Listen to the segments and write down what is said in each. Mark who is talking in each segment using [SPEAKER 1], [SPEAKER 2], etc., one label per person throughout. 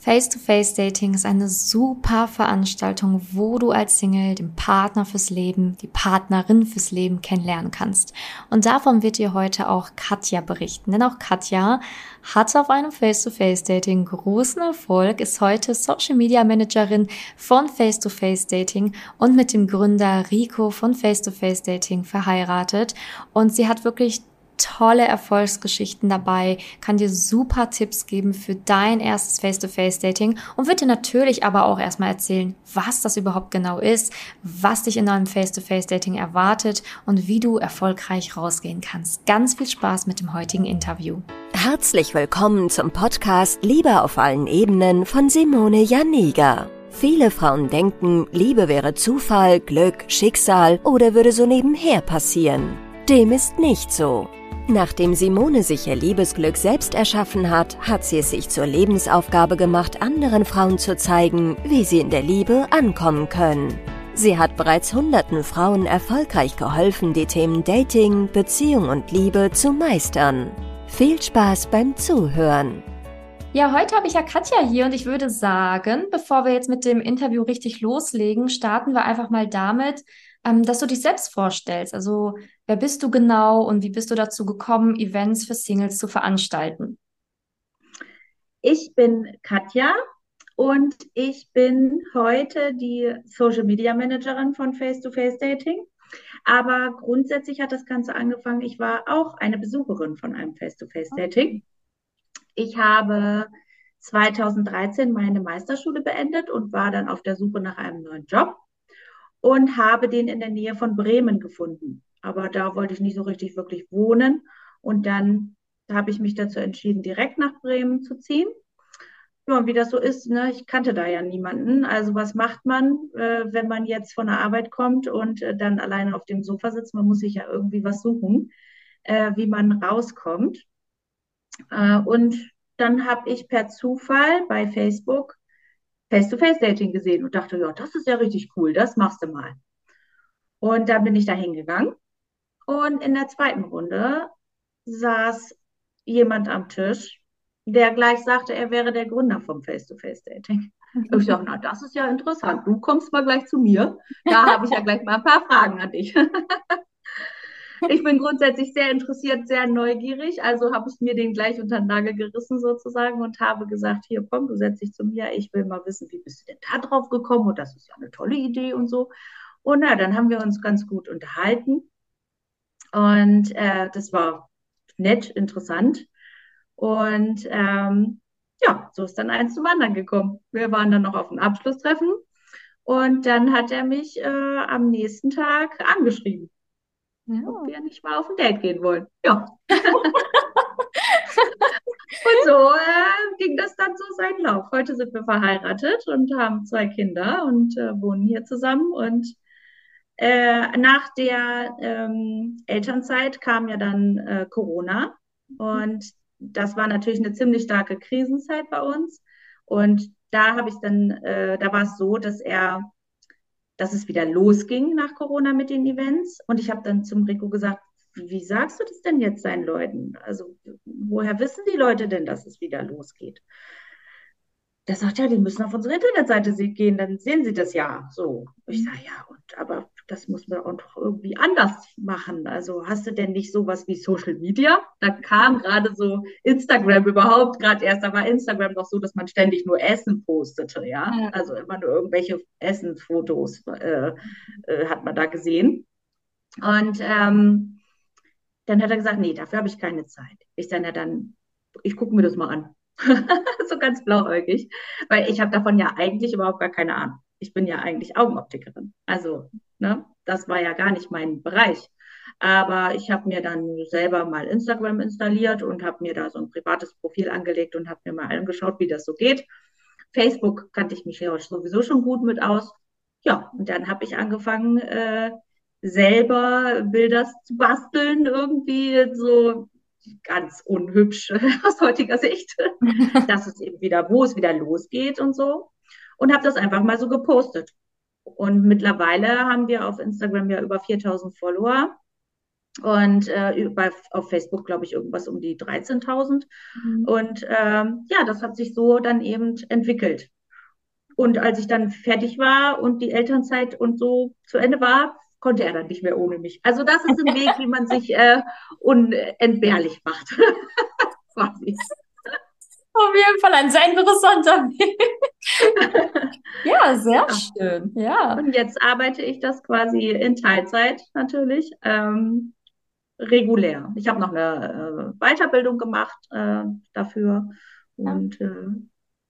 [SPEAKER 1] Face-to-Face-Dating ist eine super Veranstaltung, wo du als Single den Partner fürs Leben, die Partnerin fürs Leben kennenlernen kannst. Und davon wird dir heute auch Katja berichten. Denn auch Katja hat auf einem Face-to-Face-Dating großen Erfolg, ist heute Social Media Managerin von Face-to-Face-Dating und mit dem Gründer Rico von Face-to-Face-Dating verheiratet. Und sie hat wirklich tolle Erfolgsgeschichten dabei, kann dir super Tipps geben für dein erstes Face-to-Face-Dating und wird dir natürlich aber auch erstmal erzählen, was das überhaupt genau ist, was dich in einem Face-to-Face-Dating erwartet und wie du erfolgreich rausgehen kannst. Ganz viel Spaß mit dem heutigen Interview.
[SPEAKER 2] Herzlich willkommen zum Podcast Liebe auf allen Ebenen von Simone Janiga. Viele Frauen denken, Liebe wäre Zufall, Glück, Schicksal oder würde so nebenher passieren. Dem ist nicht so. Nachdem Simone sich ihr Liebesglück selbst erschaffen hat, hat sie es sich zur Lebensaufgabe gemacht, anderen Frauen zu zeigen, wie sie in der Liebe ankommen können. Sie hat bereits hunderten Frauen erfolgreich geholfen, die Themen Dating, Beziehung und Liebe zu meistern. Viel Spaß beim Zuhören.
[SPEAKER 1] Ja, heute habe ich ja Katja hier und ich würde sagen, bevor wir jetzt mit dem Interview richtig loslegen, starten wir einfach mal damit, ähm, dass du dich selbst vorstellst. Also wer bist du genau und wie bist du dazu gekommen, Events für Singles zu veranstalten?
[SPEAKER 3] Ich bin Katja und ich bin heute die Social Media Managerin von Face to Face Dating. Aber grundsätzlich hat das Ganze angefangen. Ich war auch eine Besucherin von einem Face to Face Dating. Ich habe 2013 meine Meisterschule beendet und war dann auf der Suche nach einem neuen Job und habe den in der Nähe von Bremen gefunden. Aber da wollte ich nicht so richtig wirklich wohnen. Und dann habe ich mich dazu entschieden, direkt nach Bremen zu ziehen. Ja, und wie das so ist, ne, ich kannte da ja niemanden. Also was macht man, äh, wenn man jetzt von der Arbeit kommt und äh, dann alleine auf dem Sofa sitzt? Man muss sich ja irgendwie was suchen, äh, wie man rauskommt. Äh, und dann habe ich per Zufall bei Facebook Face-to-Face-Dating gesehen und dachte, ja, das ist ja richtig cool, das machst du mal. Und dann bin ich da hingegangen und in der zweiten Runde saß jemand am Tisch, der gleich sagte, er wäre der Gründer vom Face-to-Face-Dating. Ich dachte, na, das ist ja interessant. Du kommst mal gleich zu mir. Da habe ich ja gleich mal ein paar Fragen an dich. ich bin grundsätzlich sehr interessiert, sehr neugierig. Also habe ich mir den gleich unter den Nagel gerissen sozusagen und habe gesagt, hier komm, du setz dich zu mir. Ich will mal wissen, wie bist du denn da drauf gekommen? Und das ist ja eine tolle Idee und so. Und na, dann haben wir uns ganz gut unterhalten. Und äh, das war nett, interessant. Und ähm, ja, so ist dann eins zum anderen gekommen. Wir waren dann noch auf dem Abschlusstreffen. Und dann hat er mich äh, am nächsten Tag angeschrieben ja. ob wir nicht mal auf ein Date gehen wollen. Ja. und so äh, ging das dann so seinen Lauf. Heute sind wir verheiratet und haben zwei Kinder und äh, wohnen hier zusammen. Und äh, nach der ähm, Elternzeit kam ja dann äh, Corona. Und das war natürlich eine ziemlich starke Krisenzeit bei uns. Und da habe ich dann, äh, da war es so, dass er dass es wieder losging nach Corona mit den Events. Und ich habe dann zum Rico gesagt, wie sagst du das denn jetzt seinen Leuten? Also woher wissen die Leute denn, dass es wieder losgeht? Der sagt, ja, die müssen auf unsere Internetseite gehen, dann sehen sie das ja. So. Ich sage, ja, und aber das muss man auch irgendwie anders machen. Also hast du denn nicht sowas wie Social Media? Da kam gerade so Instagram überhaupt gerade erst, da war Instagram doch so, dass man ständig nur Essen postete, ja. ja. Also immer nur irgendwelche Essensfotos äh, äh, hat man da gesehen. Und ähm, dann hat er gesagt, nee, dafür habe ich keine Zeit. Ich sage, ja, dann, ich gucke mir das mal an. so ganz blauäugig, weil ich habe davon ja eigentlich überhaupt gar keine Ahnung. Ich bin ja eigentlich Augenoptikerin. Also Ne? Das war ja gar nicht mein Bereich. Aber ich habe mir dann selber mal Instagram installiert und habe mir da so ein privates Profil angelegt und habe mir mal angeschaut, wie das so geht. Facebook kannte ich mich ja sowieso schon gut mit aus. Ja, und dann habe ich angefangen, äh, selber Bilder zu basteln, irgendwie so ganz unhübsch aus heutiger Sicht, dass es eben wieder, wo es wieder losgeht und so. Und habe das einfach mal so gepostet. Und mittlerweile haben wir auf Instagram ja über 4000 Follower. Und äh, bei, auf Facebook, glaube ich, irgendwas um die 13.000. Mhm. Und ähm, ja, das hat sich so dann eben entwickelt. Und als ich dann fertig war und die Elternzeit und so zu Ende war, konnte er dann nicht mehr ohne mich. Also das ist ein Weg, wie man sich äh, unentbehrlich macht.
[SPEAKER 1] Quasi. Auf jeden Fall ein sehr interessanter Weg. ja, sehr schön. Ja.
[SPEAKER 3] Und jetzt arbeite ich das quasi in Teilzeit natürlich. Ähm, regulär. Ich habe noch eine äh, Weiterbildung gemacht äh, dafür und äh,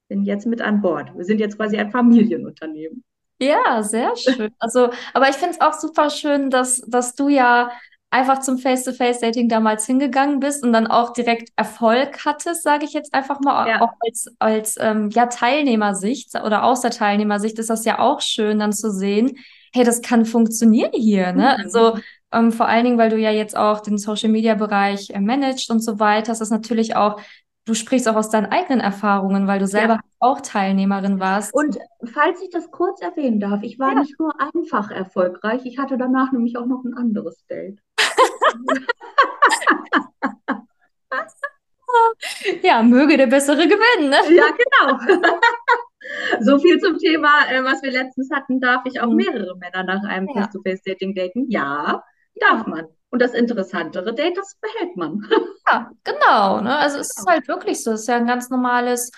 [SPEAKER 3] bin jetzt mit an Bord. Wir sind jetzt quasi ein Familienunternehmen.
[SPEAKER 1] Ja, sehr schön. Also, aber ich finde es auch super schön, dass, dass du ja einfach zum Face-to-Face-Dating damals hingegangen bist und dann auch direkt Erfolg hattest, sage ich jetzt einfach mal, ja. auch als, als ähm, ja, Teilnehmersicht oder aus der Teilnehmersicht ist das ja auch schön dann zu sehen, hey, das kann funktionieren hier. Ne? Mhm. Also ähm, vor allen Dingen, weil du ja jetzt auch den Social-Media-Bereich äh, managst und so weiter, ist das natürlich auch du sprichst auch aus deinen eigenen Erfahrungen, weil du selber ja. auch Teilnehmerin warst.
[SPEAKER 3] Und falls ich das kurz erwähnen darf, ich war ja. nicht nur einfach erfolgreich, ich hatte danach nämlich auch noch ein anderes Date.
[SPEAKER 1] ja, möge der Bessere gewinnen. Ne?
[SPEAKER 3] Ja, genau. so viel zum Thema, äh, was wir letztens hatten. Darf ich auch mhm. mehrere Männer nach einem ja. Face-to-Face-Dating daten? Ja, darf man. Und das interessantere Date, das behält man.
[SPEAKER 1] Ja, genau. Ne? Also es ist halt wirklich so. Es ist ja ein ganz normales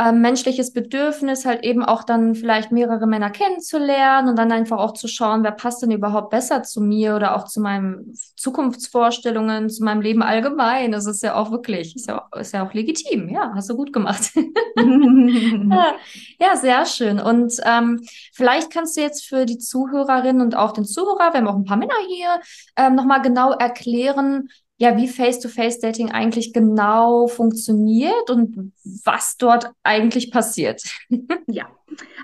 [SPEAKER 1] ähm, menschliches Bedürfnis, halt eben auch dann vielleicht mehrere Männer kennenzulernen und dann einfach auch zu schauen, wer passt denn überhaupt besser zu mir oder auch zu meinen Zukunftsvorstellungen, zu meinem Leben allgemein. Das ist ja auch wirklich, ist ja auch, ist ja auch legitim. Ja, hast du gut gemacht. ja, sehr schön. Und ähm, vielleicht kannst du jetzt für die Zuhörerinnen und auch den Zuhörer, wir haben auch ein paar Männer hier, ähm, nochmal genau erklären, ja, wie Face-to-Face-Dating eigentlich genau funktioniert und was dort eigentlich passiert.
[SPEAKER 3] ja,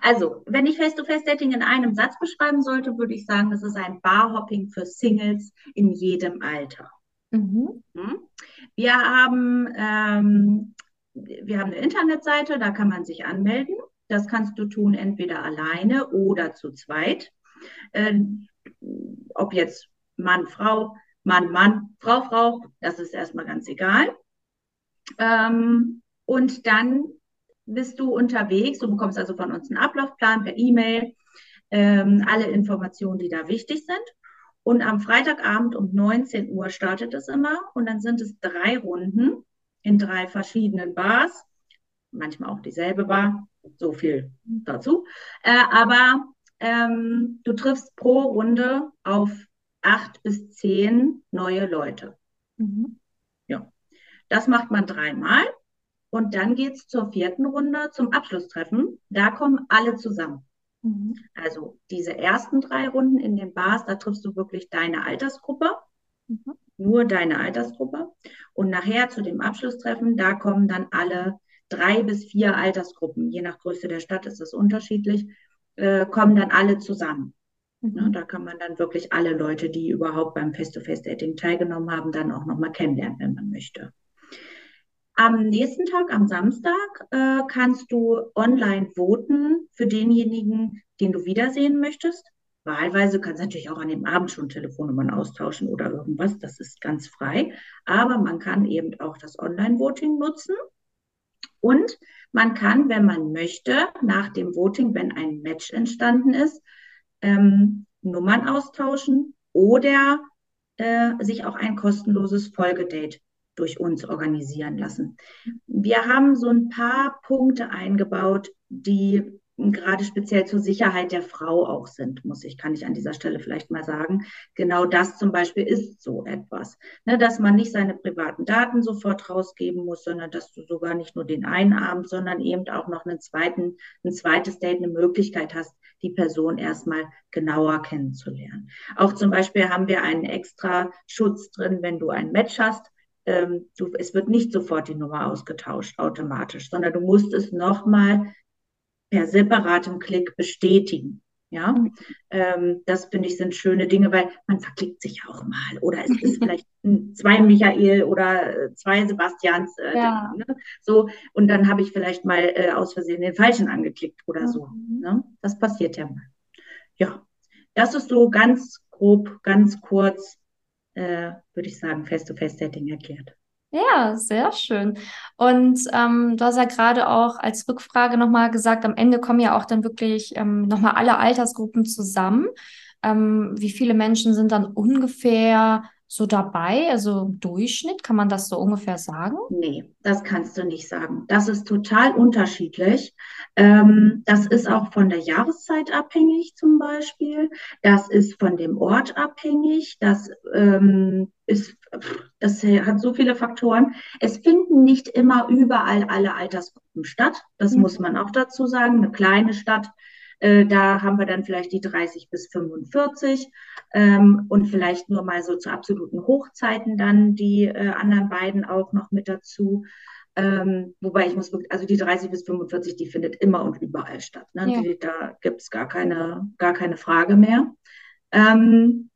[SPEAKER 3] also wenn ich Face-to-Face-Dating in einem Satz beschreiben sollte, würde ich sagen, das ist ein Barhopping für Singles in jedem Alter. Mhm. Hm? Wir haben ähm, wir haben eine Internetseite, da kann man sich anmelden. Das kannst du tun entweder alleine oder zu zweit. Ähm, ob jetzt Mann, Frau, Mann, Mann, Frau, Frau, das ist erstmal ganz egal. Ähm, und dann bist du unterwegs, du bekommst also von uns einen Ablaufplan per E-Mail, ähm, alle Informationen, die da wichtig sind. Und am Freitagabend um 19 Uhr startet es immer und dann sind es drei Runden in drei verschiedenen Bars, manchmal auch dieselbe Bar, so viel dazu. Äh, aber ähm, du triffst pro Runde auf acht bis zehn neue Leute. Mhm. Ja, das macht man dreimal. Und dann geht es zur vierten Runde, zum Abschlusstreffen. Da kommen alle zusammen. Mhm. Also diese ersten drei Runden in den Bars, da triffst du wirklich deine Altersgruppe. Mhm. Nur deine Altersgruppe. Und nachher zu dem Abschlusstreffen, da kommen dann alle drei bis vier Altersgruppen, je nach Größe der Stadt ist es unterschiedlich, äh, kommen dann alle zusammen. Ne, mhm. da kann man dann wirklich alle Leute, die überhaupt beim Face-to-Face-Dating teilgenommen haben, dann auch nochmal kennenlernen, wenn man möchte. Am nächsten Tag, am Samstag, äh, kannst du online voten für denjenigen, den du wiedersehen möchtest. Wahlweise kannst du natürlich auch an dem Abend schon Telefonnummern austauschen oder irgendwas. Das ist ganz frei. Aber man kann eben auch das Online-Voting nutzen. Und man kann, wenn man möchte, nach dem Voting, wenn ein Match entstanden ist, ähm, Nummern austauschen oder äh, sich auch ein kostenloses Folgedate durch uns organisieren lassen. Wir haben so ein paar Punkte eingebaut, die gerade speziell zur Sicherheit der Frau auch sind, muss ich, kann ich an dieser Stelle vielleicht mal sagen. Genau das zum Beispiel ist so etwas, ne, dass man nicht seine privaten Daten sofort rausgeben muss, sondern dass du sogar nicht nur den einen Abend, sondern eben auch noch einen zweiten, ein zweites Date, eine Möglichkeit hast, die Person erstmal genauer kennenzulernen. Auch zum Beispiel haben wir einen extra Schutz drin, wenn du ein Match hast. Ähm, du, es wird nicht sofort die Nummer ausgetauscht automatisch, sondern du musst es nochmal per separatem Klick bestätigen. Ja, mhm. ähm, das finde ich sind schöne Dinge, weil man verklickt sich auch mal. Oder es ist vielleicht zwei Michael oder äh, zwei Sebastians. Äh, ja. ne? So, und dann habe ich vielleicht mal äh, aus Versehen den falschen angeklickt oder so. Mhm. Ne? Das passiert ja mal. Ja, das ist so ganz grob, ganz kurz äh, würde ich sagen, Face-to-Face-Dating erklärt.
[SPEAKER 1] Ja, sehr schön. Und ähm, du hast ja gerade auch als Rückfrage nochmal gesagt, am Ende kommen ja auch dann wirklich ähm, nochmal alle Altersgruppen zusammen. Ähm, wie viele Menschen sind dann ungefähr so dabei? Also im Durchschnitt, kann man das so ungefähr sagen?
[SPEAKER 3] Nee, das kannst du nicht sagen. Das ist total unterschiedlich. Ähm, das ist auch von der Jahreszeit abhängig zum Beispiel. Das ist von dem Ort abhängig. Das ähm, ist, das hat so viele Faktoren. Es finden nicht immer überall alle Altersgruppen statt. Das mhm. muss man auch dazu sagen. Eine kleine Stadt äh, da haben wir dann vielleicht die 30 bis 45 ähm, und vielleicht nur mal so zu absoluten Hochzeiten dann die äh, anderen beiden auch noch mit dazu. Ähm, wobei ich muss wirklich, also die 30 bis 45, die findet immer und überall statt. Ne? Ja. Die, da gibt es gar keine, gar keine Frage mehr. Ähm,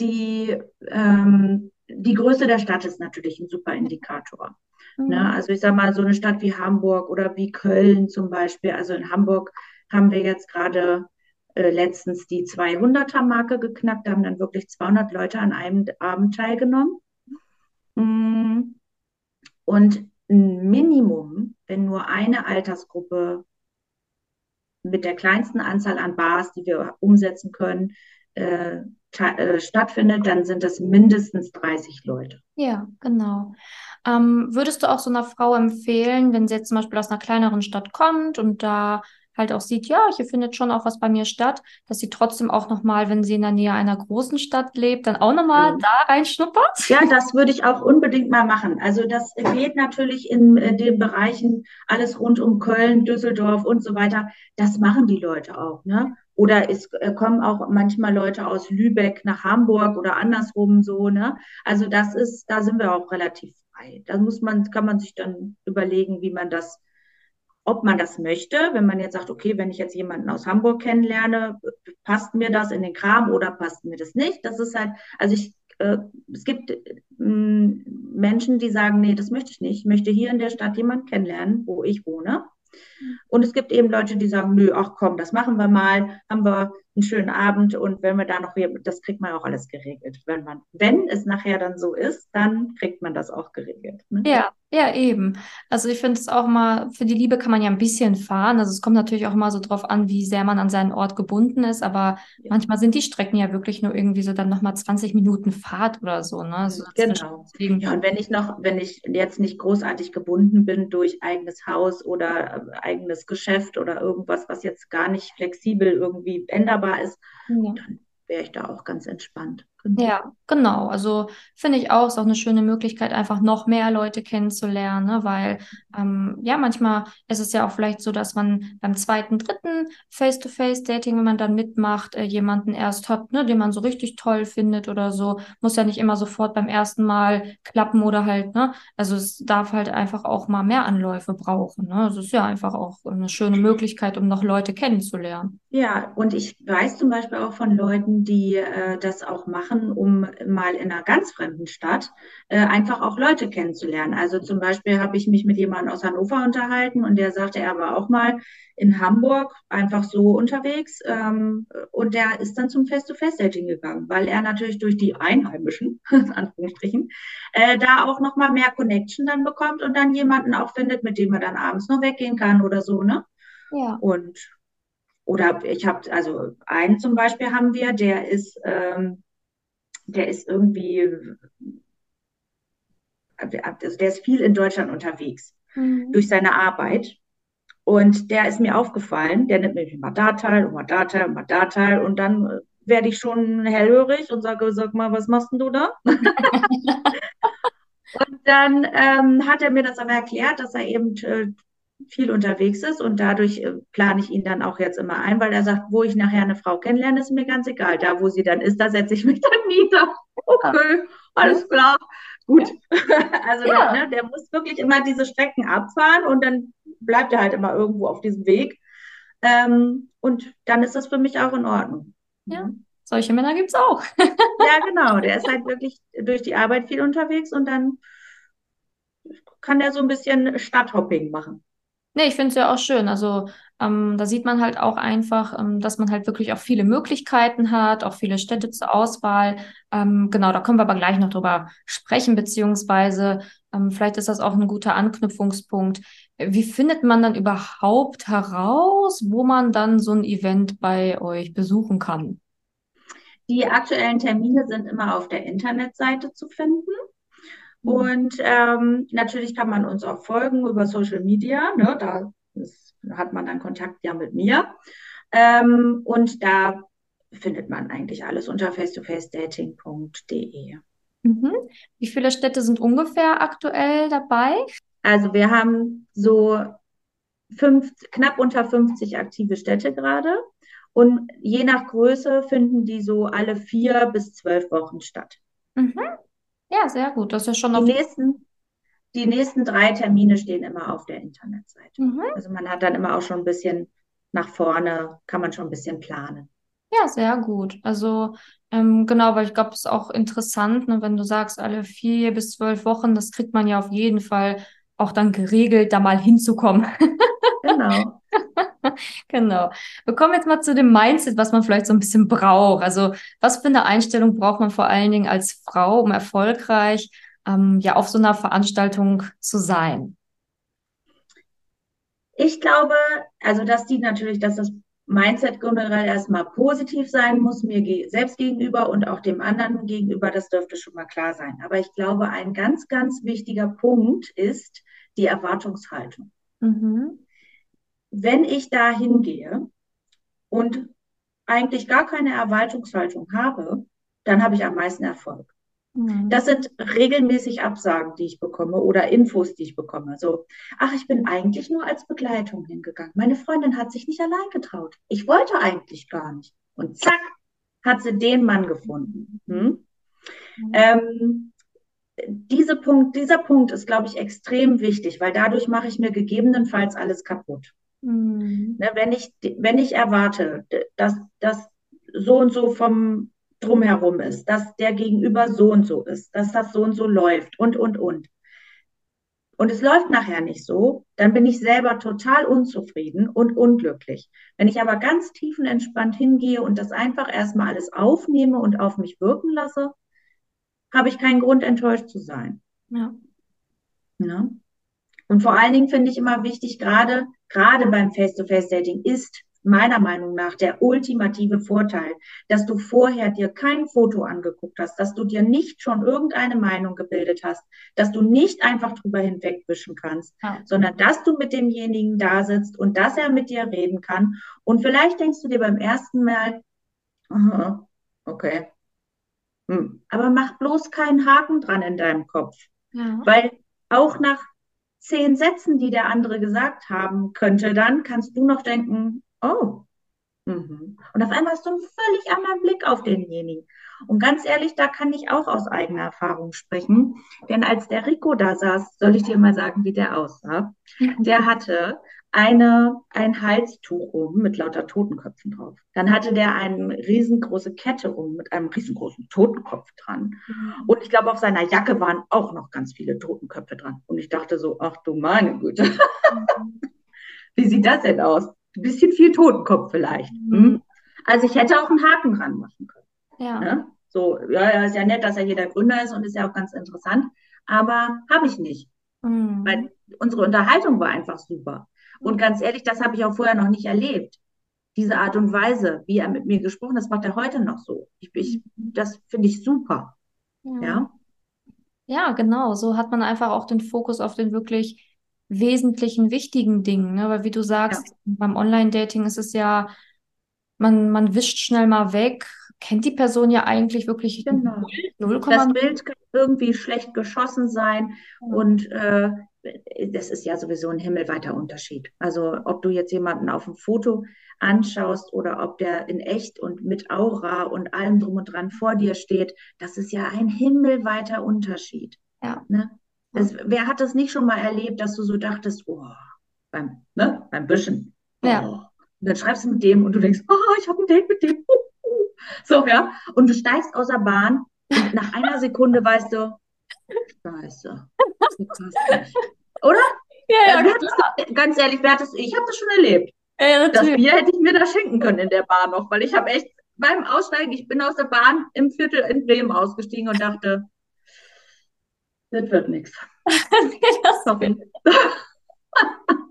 [SPEAKER 3] die, ähm, die Größe der Stadt ist natürlich ein super Indikator. Mhm. Ne? Also ich sage mal, so eine Stadt wie Hamburg oder wie Köln zum Beispiel. Also in Hamburg haben wir jetzt gerade äh, letztens die 200er-Marke geknackt. Da haben dann wirklich 200 Leute an einem Abend teilgenommen. Mm. Und ein Minimum, wenn nur eine Altersgruppe mit der kleinsten Anzahl an Bars, die wir umsetzen können, äh, äh, stattfindet, dann sind das mindestens 30 Leute.
[SPEAKER 1] Ja, genau. Ähm, würdest du auch so einer Frau empfehlen, wenn sie jetzt zum Beispiel aus einer kleineren Stadt kommt und da halt auch sieht, ja, hier findet schon auch was bei mir statt, dass sie trotzdem auch nochmal, wenn sie in der Nähe einer großen Stadt lebt, dann auch nochmal mhm. da reinschnuppert?
[SPEAKER 3] Ja, das würde ich auch unbedingt mal machen. Also das geht natürlich in äh, den Bereichen alles rund um Köln, Düsseldorf und so weiter. Das machen die Leute auch, ne? Oder es äh, kommen auch manchmal Leute aus Lübeck nach Hamburg oder andersrum so, ne? Also das ist, da sind wir auch relativ frei. Da muss man, kann man sich dann überlegen, wie man das ob man das möchte, wenn man jetzt sagt, okay, wenn ich jetzt jemanden aus Hamburg kennenlerne, passt mir das in den Kram oder passt mir das nicht? Das ist halt, also ich, äh, es gibt äh, Menschen, die sagen, nee, das möchte ich nicht. Ich möchte hier in der Stadt jemanden kennenlernen, wo ich wohne. Und es gibt eben Leute, die sagen, nö, ach komm, das machen wir mal, haben wir einen schönen Abend und wenn wir da noch, das kriegt man auch alles geregelt. Wenn man, wenn es nachher dann so ist, dann kriegt man das auch geregelt.
[SPEAKER 1] Ne? Ja, ja, eben. Also ich finde es auch mal, für die Liebe kann man ja ein bisschen fahren. Also es kommt natürlich auch mal so drauf an, wie sehr man an seinen Ort gebunden ist, aber ja. manchmal sind die Strecken ja wirklich nur irgendwie so dann nochmal 20 Minuten Fahrt oder so. Ne? Also
[SPEAKER 3] genau. Ja, und wenn ich noch, wenn ich jetzt nicht großartig gebunden bin durch eigenes Haus oder eigenes Geschäft oder irgendwas, was jetzt gar nicht flexibel irgendwie änderbar ist, ja. dann wäre ich da auch ganz entspannt.
[SPEAKER 1] Genau. Ja, genau. Also finde ich auch, ist auch eine schöne Möglichkeit, einfach noch mehr Leute kennenzulernen, ne? weil ähm, ja, manchmal ist es ja auch vielleicht so, dass man beim zweiten, dritten Face-to-Face-Dating, wenn man dann mitmacht, äh, jemanden erst hat, ne, den man so richtig toll findet oder so, muss ja nicht immer sofort beim ersten Mal klappen oder halt, ne? Also es darf halt einfach auch mal mehr Anläufe brauchen. Ne? Also es ist ja einfach auch eine schöne Möglichkeit, um noch Leute kennenzulernen.
[SPEAKER 3] Ja, und ich weiß zum Beispiel auch von Leuten, die äh, das auch machen machen, um mal in einer ganz fremden Stadt äh, einfach auch Leute kennenzulernen. Also zum Beispiel habe ich mich mit jemandem aus Hannover unterhalten und der sagte, er war auch mal in Hamburg einfach so unterwegs ähm, und der ist dann zum Face-to-Face-Dating gegangen, weil er natürlich durch die Einheimischen, in Anführungsstrichen, äh, da auch nochmal mehr Connection dann bekommt und dann jemanden auch findet, mit dem er dann abends noch weggehen kann oder so, ne? Ja. Und oder ich habe, also einen zum Beispiel haben wir, der ist ähm, der ist irgendwie, also der ist viel in Deutschland unterwegs mhm. durch seine Arbeit. Und der ist mir aufgefallen, der nimmt mir mal da teil, und mal da teil, und mal da teil. Und dann werde ich schon hellhörig und sage, sag mal, was machst denn du da? und dann ähm, hat er mir das aber erklärt, dass er eben äh, viel unterwegs ist und dadurch äh, plane ich ihn dann auch jetzt immer ein, weil er sagt, wo ich nachher eine Frau kennenlerne, ist mir ganz egal. Da, wo sie dann ist, da setze ich mich dann nieder. Okay, alles klar, gut. also ja. ne, der muss wirklich immer diese Strecken abfahren und dann bleibt er halt immer irgendwo auf diesem Weg. Ähm, und dann ist das für mich auch in Ordnung.
[SPEAKER 1] Ja. Solche Männer gibt es auch.
[SPEAKER 3] ja, genau. Der ist halt wirklich durch die Arbeit viel unterwegs und dann kann er so ein bisschen Stadthopping machen.
[SPEAKER 1] Nee, ich finde es ja auch schön. Also Ähm, da sieht man halt auch einfach, ähm, dass man halt wirklich auch viele Möglichkeiten hat, auch viele Städte zur Auswahl. Ähm, genau, da können wir aber gleich noch drüber sprechen, beziehungsweise ähm, vielleicht ist das auch ein guter Anknüpfungspunkt. Wie findet man dann überhaupt heraus, wo man dann so ein Event bei euch besuchen kann?
[SPEAKER 3] Die aktuellen Termine sind immer auf der Internetseite zu finden. Mhm. Und ähm, natürlich kann man uns auch folgen über Social Media. Ne? Da ist, hat man dann Kontakt ja mit mir. Ähm, und da findet man eigentlich alles unter face-to-face-dating.de.
[SPEAKER 1] Mhm. Wie viele Städte sind ungefähr aktuell dabei?
[SPEAKER 3] Also wir haben so fünf, knapp unter 50 aktive Städte gerade. Und je nach Größe finden die so alle vier bis zwölf Wochen statt.
[SPEAKER 1] Mhm. Ja, sehr gut. Das ist schon
[SPEAKER 3] die nächsten, die nächsten drei Termine stehen immer auf der Internetseite. Mhm. Also man hat dann immer auch schon ein bisschen nach vorne, kann man schon ein bisschen planen.
[SPEAKER 1] Ja, sehr gut. Also ähm, genau, weil ich glaube, es ist auch interessant, ne, wenn du sagst, alle vier bis zwölf Wochen, das kriegt man ja auf jeden Fall auch dann geregelt, da mal hinzukommen.
[SPEAKER 3] Genau.
[SPEAKER 1] genau. Wir kommen jetzt mal zu dem Mindset, was man vielleicht so ein bisschen braucht. Also, was für eine Einstellung braucht man vor allen Dingen als Frau, um erfolgreich ähm, ja auf so einer Veranstaltung zu sein?
[SPEAKER 3] Ich glaube, also dass die natürlich, dass das Mindset generell erstmal positiv sein muss, mir selbst gegenüber und auch dem anderen gegenüber, das dürfte schon mal klar sein. Aber ich glaube, ein ganz, ganz wichtiger Punkt ist die Erwartungshaltung. Mhm wenn ich da hingehe und eigentlich gar keine Erwartungshaltung habe, dann habe ich am meisten Erfolg. Mhm. Das sind regelmäßig Absagen, die ich bekomme oder Infos, die ich bekomme. So, ach, ich bin eigentlich nur als Begleitung hingegangen. Meine Freundin hat sich nicht allein getraut. Ich wollte eigentlich gar nicht. Und zack, hat sie den Mann gefunden. Hm? Mhm. Ähm, diese Punkt, dieser Punkt ist, glaube ich, extrem wichtig, weil dadurch mache ich mir gegebenenfalls alles kaputt. Mhm. Ne, wenn, ich, wenn ich erwarte, dass das so und so vom drumherum ist, dass der Gegenüber so und so ist, dass das so und so läuft und, und, und. Und es läuft nachher nicht so, dann bin ich selber total unzufrieden und unglücklich. Wenn ich aber ganz tiefenentspannt hingehe und das einfach erstmal alles aufnehme und auf mich wirken lasse, habe ich keinen Grund, enttäuscht zu sein. Ja. ja. Ne? Und vor allen Dingen finde ich immer wichtig, gerade, gerade beim Face-to-Face-Dating ist meiner Meinung nach der ultimative Vorteil, dass du vorher dir kein Foto angeguckt hast, dass du dir nicht schon irgendeine Meinung gebildet hast, dass du nicht einfach drüber hinwegwischen kannst, ja. sondern dass du mit demjenigen da sitzt und dass er mit dir reden kann. Und vielleicht denkst du dir beim ersten Mal, aha, okay, hm. aber mach bloß keinen Haken dran in deinem Kopf, ja. weil auch nach zehn Sätzen, die der andere gesagt haben könnte, dann kannst du noch denken, oh. Mhm. Und auf einmal hast du einen völlig anderen Blick auf denjenigen. Und ganz ehrlich, da kann ich auch aus eigener Erfahrung sprechen. Denn als der Rico da saß, soll ich dir mal sagen, wie der aussah. Der hatte eine, ein Halstuch um mit lauter Totenköpfen drauf. Dann hatte der eine riesengroße Kette um mit einem riesengroßen Totenkopf dran. Mhm. Und ich glaube, auf seiner Jacke waren auch noch ganz viele Totenköpfe dran. Und ich dachte so, ach du meine Güte. Mhm. Wie sieht das denn aus? Ein bisschen viel Totenkopf vielleicht. Mhm. Hm? Also ich hätte auch einen Haken dran machen können. Ja. Ne? So, ja, ja, ist ja nett, dass er hier der Gründer ist und ist ja auch ganz interessant. Aber habe ich nicht. Mhm. Weil unsere Unterhaltung war einfach super. Und ganz ehrlich, das habe ich auch vorher noch nicht erlebt. Diese Art und Weise, wie er mit mir gesprochen hat, das macht er heute noch so. Ich, ich, das finde ich super. Ja. ja.
[SPEAKER 1] Ja, genau. So hat man einfach auch den Fokus auf den wirklich wesentlichen, wichtigen Dingen. Ne? Weil wie du sagst, ja. beim Online-Dating ist es ja, man, man wischt schnell mal weg, kennt die Person ja eigentlich wirklich
[SPEAKER 3] genau. 0, Das Bild kann irgendwie schlecht geschossen sein ja. und äh, das ist ja sowieso ein himmelweiter Unterschied. Also ob du jetzt jemanden auf dem Foto anschaust oder ob der in echt und mit Aura und allem drum und dran vor dir steht, das ist ja ein himmelweiter Unterschied. Ja. Ne? Das, wer hat das nicht schon mal erlebt, dass du so dachtest, oh, beim, ne, beim Büschen. Oh. Ja. Und dann schreibst du mit dem und du denkst, oh, ich habe ein Date mit dem. So, ja. Und du steigst aus der Bahn und nach einer Sekunde weißt du, Scheiße. Oder? Ja, ja, äh, das, ganz ehrlich, wer hat das, ich habe das schon erlebt. Ja, das Bier hätte ich mir da schenken können in der Bahn noch, weil ich habe echt beim Aussteigen, ich bin aus der Bahn im Viertel in Bremen ausgestiegen und dachte, das wird nichts. Sorry.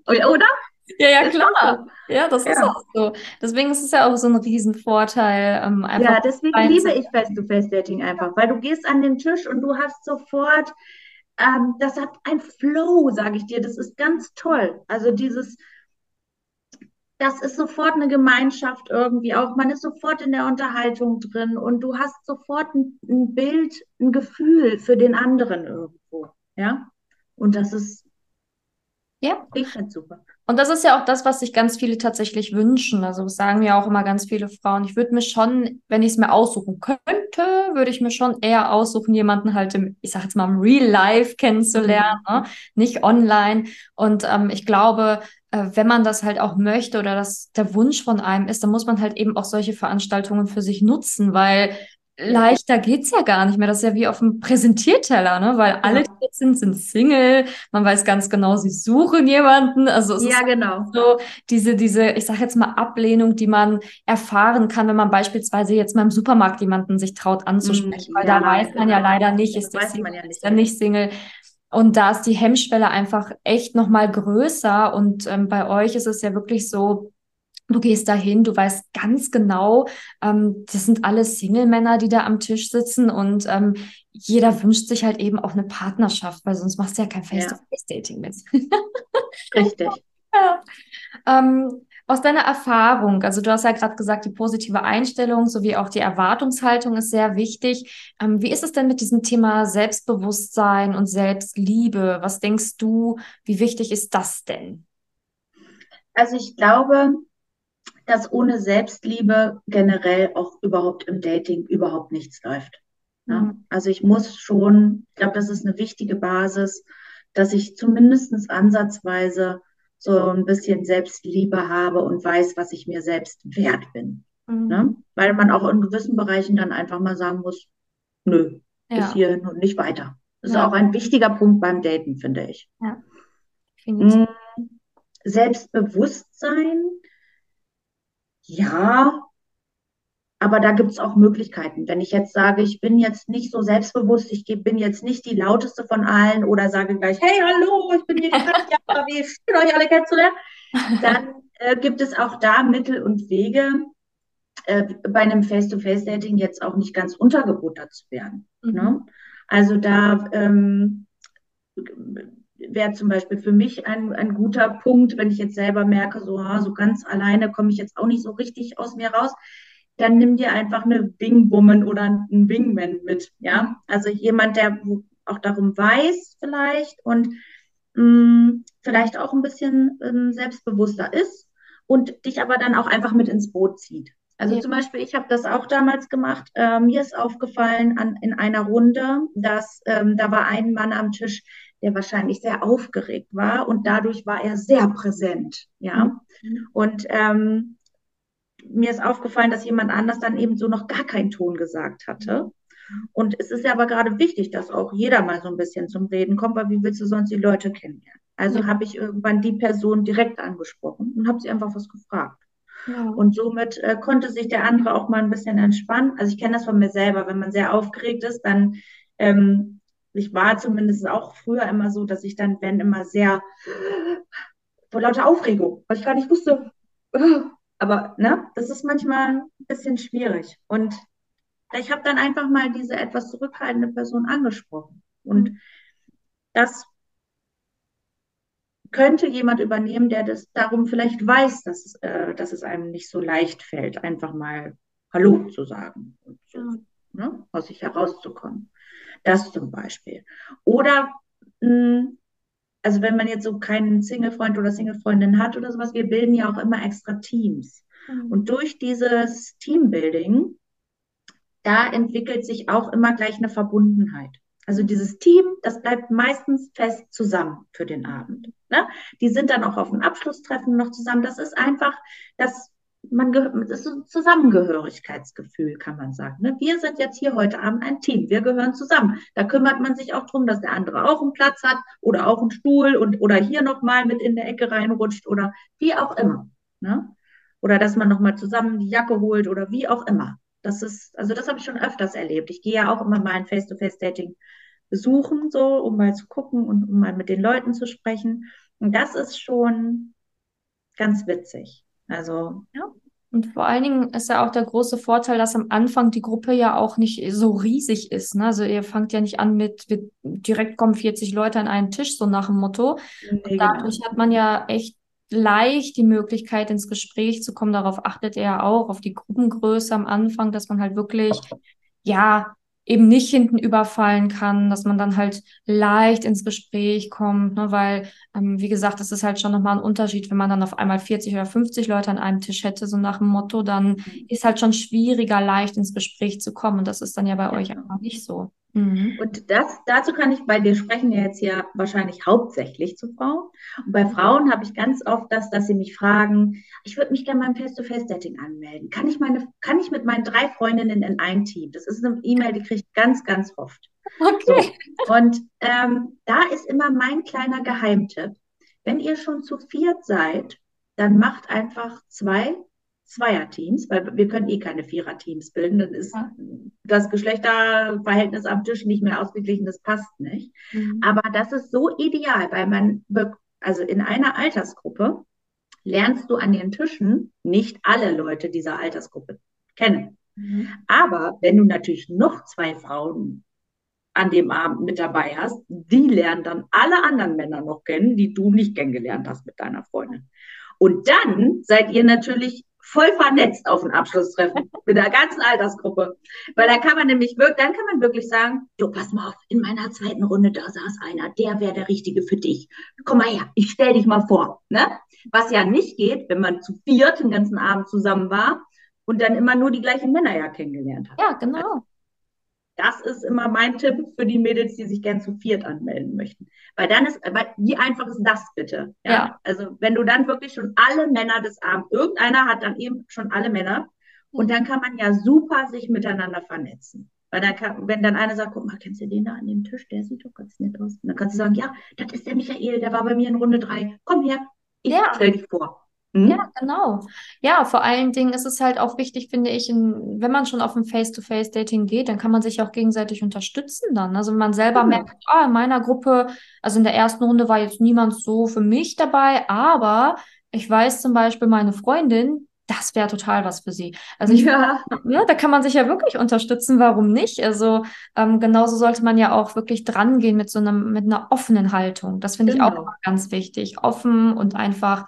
[SPEAKER 3] Oder?
[SPEAKER 1] Ja, ja, klar. Ja, das ja. ist auch so. Deswegen ist es ja auch so ein Riesenvorteil.
[SPEAKER 3] Ähm, ja, deswegen liebe ich Face-to-Face-Dating einfach, weil du gehst an den Tisch und du hast sofort, ähm, das hat ein Flow, sage ich dir. Das ist ganz toll. Also dieses, das ist sofort eine Gemeinschaft irgendwie auch. Man ist sofort in der Unterhaltung drin und du hast sofort ein, ein Bild, ein Gefühl für den anderen irgendwo. Ja. Und das ist,
[SPEAKER 1] ja, ich finde super. Und das ist ja auch das, was sich ganz viele tatsächlich wünschen. Also sagen mir auch immer ganz viele Frauen, ich würde mir schon, wenn ich es mir aussuchen könnte, würde ich mir schon eher aussuchen, jemanden halt im, ich sag jetzt mal, im Real Life kennenzulernen, mhm. ne? nicht online. Und ähm, ich glaube, äh, wenn man das halt auch möchte oder das der Wunsch von einem ist, dann muss man halt eben auch solche Veranstaltungen für sich nutzen, weil leichter geht's ja gar nicht mehr. Das ist ja wie auf dem Präsentierteller, ne? Weil alle, die jetzt sind, sind Single. Man weiß ganz genau, sie suchen jemanden. Also es
[SPEAKER 3] ja, ist genau.
[SPEAKER 1] so diese, diese, ich sag jetzt mal Ablehnung, die man erfahren kann, wenn man beispielsweise jetzt mal im Supermarkt jemanden sich traut anzusprechen. Mm, weil ja, da weiß man ja leider nicht, ist der Single, ja nicht. ist er nicht Single. Und da ist die Hemmschwelle einfach echt nochmal größer. Und ähm, bei euch ist es ja wirklich so, Du gehst dahin, du weißt ganz genau, ähm, das sind alles Single-Männer, die da am Tisch sitzen und ähm, jeder wünscht sich halt eben auch eine Partnerschaft, weil sonst machst du ja kein Face-to-Face-Dating mit.
[SPEAKER 3] Richtig.
[SPEAKER 1] ja. ähm, aus deiner Erfahrung, also du hast ja gerade gesagt, die positive Einstellung sowie auch die Erwartungshaltung ist sehr wichtig. Ähm, wie ist es denn mit diesem Thema Selbstbewusstsein und Selbstliebe? Was denkst du, wie wichtig ist das denn?
[SPEAKER 3] Also ich glaube, dass ohne Selbstliebe generell auch überhaupt im Dating überhaupt nichts läuft. Ja? Mhm. Also ich muss schon, ich glaube, das ist eine wichtige Basis, dass ich zumindest ansatzweise so ein bisschen Selbstliebe habe und weiß, was ich mir selbst wert bin. Mhm. Ne? Weil man auch in gewissen Bereichen dann einfach mal sagen muss, nö, ja. bis hierhin und nicht weiter. Das ja. ist auch ein wichtiger Punkt beim Daten, finde ich. Ja. Mhm. Selbstbewusstsein ja, aber da gibt es auch Möglichkeiten. Wenn ich jetzt sage, ich bin jetzt nicht so selbstbewusst, ich bin jetzt nicht die lauteste von allen oder sage gleich, hey, hallo, ich bin hier die Katja, wie schön euch alle kennenzulernen, dann äh, gibt es auch da Mittel und Wege, äh, bei einem Face-to-Face-Dating jetzt auch nicht ganz untergebuttert zu werden. Mhm. Ne? Also da ähm, wäre zum Beispiel für mich ein, ein guter Punkt, wenn ich jetzt selber merke, so, so ganz alleine komme ich jetzt auch nicht so richtig aus mir raus, dann nimm dir einfach eine Wingwoman oder einen Wingman mit, ja. Also jemand, der auch darum weiß vielleicht und mh, mm, vielleicht auch ein bisschen ähm, selbstbewusster ist und dich aber dann auch einfach mit ins Boot zieht. Also ja. zum Beispiel, ich habe das auch damals gemacht. Äh, mir ist aufgefallen an, in einer Runde, dass ähm, da war ein Mann am Tisch, der wahrscheinlich sehr aufgeregt war und dadurch war er sehr präsent. Ja. Mhm. Und ähm, mir ist aufgefallen, dass jemand anders dann eben so noch gar keinen Ton gesagt hatte. Und es ist ja aber gerade wichtig, dass auch jeder mal so ein bisschen zum Reden kommt, weil wie willst du sonst die Leute kennenlernen? Also ja. habe ich irgendwann die Person direkt angesprochen und habe sie einfach was gefragt. Ja. Und somit äh, konnte sich der andere auch mal ein bisschen entspannen. Also ich kenne das von mir selber, wenn man sehr aufgeregt ist, dann ähm, ich war zumindest auch früher immer so, dass ich dann, wenn immer sehr vor lauter Aufregung, weil ich gar nicht wusste, aber ne, das ist manchmal ein bisschen schwierig. Und ich habe dann einfach mal diese etwas zurückhaltende Person angesprochen. Und das könnte jemand übernehmen, der das darum vielleicht weiß, dass, äh, dass es einem nicht so leicht fällt, einfach mal Hallo zu sagen und so, ne, aus sich herauszukommen. Das zum Beispiel. Oder, mh, hm, also wenn man jetzt so keinen Single-Freund oder Single-Freundin hat oder sowas, wir bilden ja auch immer extra Teams. Mhm. Und durch dieses Teambuilding, da entwickelt sich auch immer gleich eine Verbundenheit. Also dieses Team, das bleibt meistens fest zusammen für den Abend. Ne? Die sind dann auch auf dem Abschlusstreffen noch zusammen. Das ist einfach, das man das ist ein Zusammengehörigkeitsgefühl, kann man sagen. Ne? Wir sind jetzt hier heute Abend ein Team, wir gehören zusammen. Da kümmert man sich auch darum, dass der andere auch einen Platz hat oder auch einen Stuhl und oder hier nochmal mit in der Ecke reinrutscht oder wie auch immer. Ne? oder dass man nochmal zusammen die Jacke holt oder wie auch immer. Das ist, also das habe ich schon öfters erlebt. Ich gehe ja auch immer mal ein Face-to-Face-Dating besuchen, so, um mal zu gucken und um mal mit den Leuten zu sprechen. Und das ist schon ganz witzig. Also,
[SPEAKER 1] ja. Und vor allen Dingen ist ja auch der große Vorteil, dass am Anfang die Gruppe ja auch nicht so riesig ist. Ne? Also ihr fangt ja nicht an mit, mit direkt kommen 40 Leute an einen Tisch, so nach dem Motto. Nee, und dadurch genau. hat man ja echt leicht die Möglichkeit, ins Gespräch zu kommen. Darauf achtet er ja auch, auf die Gruppengröße am Anfang, dass man halt wirklich, ja, eben nicht hinten überfallen kann, dass man dann halt leicht ins Gespräch kommt, ne? weil, ähm, wie gesagt, das ist halt schon nochmal ein Unterschied, wenn man dann auf einmal 40 oder 50 Leute an einem Tisch hätte, so nach dem Motto, dann mhm. ist halt schon schwieriger, leicht ins Gespräch zu kommen und das ist dann ja bei ja. euch einfach nicht so.
[SPEAKER 3] Mhm. Und das, dazu kann ich, weil wir sprechen ja jetzt ja wahrscheinlich hauptsächlich zu Frauen. Und bei Frauen habe ich ganz oft das, dass sie mich fragen, ich würde mich gerne beim Face-to-Face-Dating anmelden. Kann ich meine, kann ich mit meinen drei Freundinnen in ein Team? Das ist eine E-Mail, die kriege ich ganz, ganz oft. Okay. So. Und ähm, da ist immer mein kleiner Geheimtipp. Wenn ihr schon zu viert seid, dann macht einfach zwei Zweierteams, weil wir können eh keine Viererteams bilden. Dann ist ja. das Geschlechterverhältnis am Tisch nicht mehr ausgeglichen, das passt nicht. Mhm. Aber das ist so ideal, weil man, also in einer Altersgruppe lernst du an den Tischen nicht alle Leute dieser Altersgruppe kennen. Mhm. Aber wenn du natürlich noch zwei Frauen an dem Abend mit dabei hast, die lernen dann alle anderen Männer noch kennen, die du nicht kennengelernt hast mit deiner Freundin. Und dann seid ihr natürlich voll vernetzt auf ein Abschlusstreffen mit der ganzen Altersgruppe. Weil da kann man nämlich wirklich, dann kann man wirklich sagen, du pass mal auf, in meiner zweiten Runde, da saß einer, der wäre der Richtige für dich. Komm mal her, ich stell dich mal vor. Ne? Was ja nicht geht, wenn man zu viert den ganzen Abend zusammen war und dann immer nur die gleichen Männer ja kennengelernt hat.
[SPEAKER 1] Ja, genau.
[SPEAKER 3] Das ist immer mein Tipp für die Mädels, die sich gern zu viert anmelden möchten. Weil dann ist, weil, wie einfach ist das bitte? Ja? ja? Also wenn du dann wirklich schon alle Männer des Abends, irgendeiner hat dann eben schon alle Männer und dann kann man ja super sich miteinander vernetzen. Weil dann kann, wenn dann einer sagt, guck mal, kennst du den da an dem Tisch? Der sieht doch ganz nett aus. Und dann kannst du sagen, ja, das ist der Michael, der war bei mir in Runde drei. Komm her, ich ja. stell dich vor.
[SPEAKER 1] Mhm. Ja, genau. Ja, vor allen Dingen ist es halt auch wichtig, finde ich, in, wenn man schon auf ein Face-to-Face-Dating geht, dann kann man sich auch gegenseitig unterstützen dann. Also wenn man selber genau. merkt, ah, in meiner Gruppe, also in der ersten Runde war jetzt niemand so für mich dabei, aber ich weiß zum Beispiel, meine Freundin, das wäre total was für sie. Also ich, ja. ja, da kann man sich ja wirklich unterstützen, warum nicht? Also ähm, genauso sollte man ja auch wirklich drangehen mit so einem, mit einer offenen Haltung. Das finde genau. ich auch genau. ganz wichtig. Offen und einfach